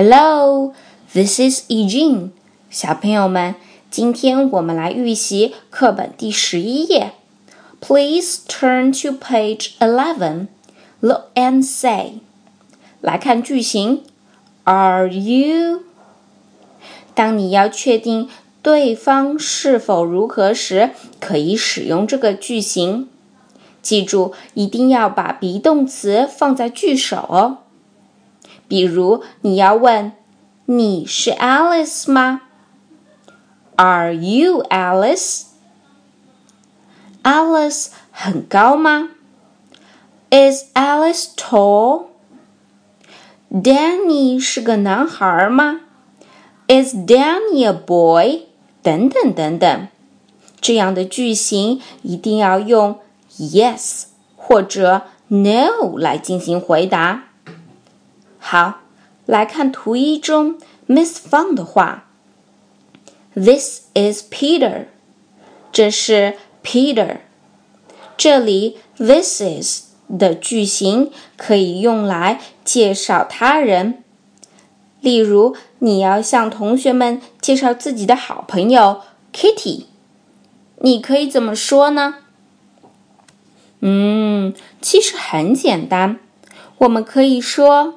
Hello, this is Eugene。小朋友们，今天我们来预习课本第十一页。Please turn to page eleven. Look and say. 来看句型：Are you？当你要确定对方是否如何时，可以使用这个句型。记住，一定要把 be 动词放在句首哦。比如，你要问：“你是 Alice 吗？”Are you Alice？Alice 很高吗？Is Alice tall？Danny 是个男孩吗？Is Danny a boy？等等等等，这样的句型一定要用 yes 或者 no 来进行回答。好，来看图一中 Miss Fang 的话。This is Peter，这是 Peter。这里 this is 的句型可以用来介绍他人，例如你要向同学们介绍自己的好朋友 Kitty，你可以怎么说呢？嗯，其实很简单，我们可以说。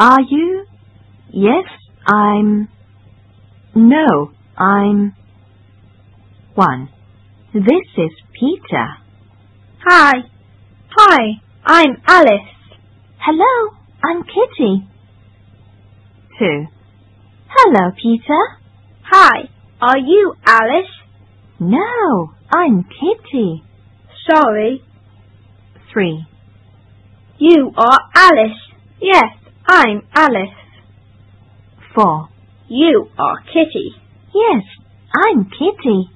Are you? Yes, I'm. No, I'm. 1. This is Peter. Hi. Hi, I'm Alice. Hello, I'm Kitty. 2. Hello, Peter. Hi, are you Alice? No, I'm Kitty. Sorry. 3. You are Alice. Yes, I'm Alice. 4. You are Kitty. Yes, I'm Kitty.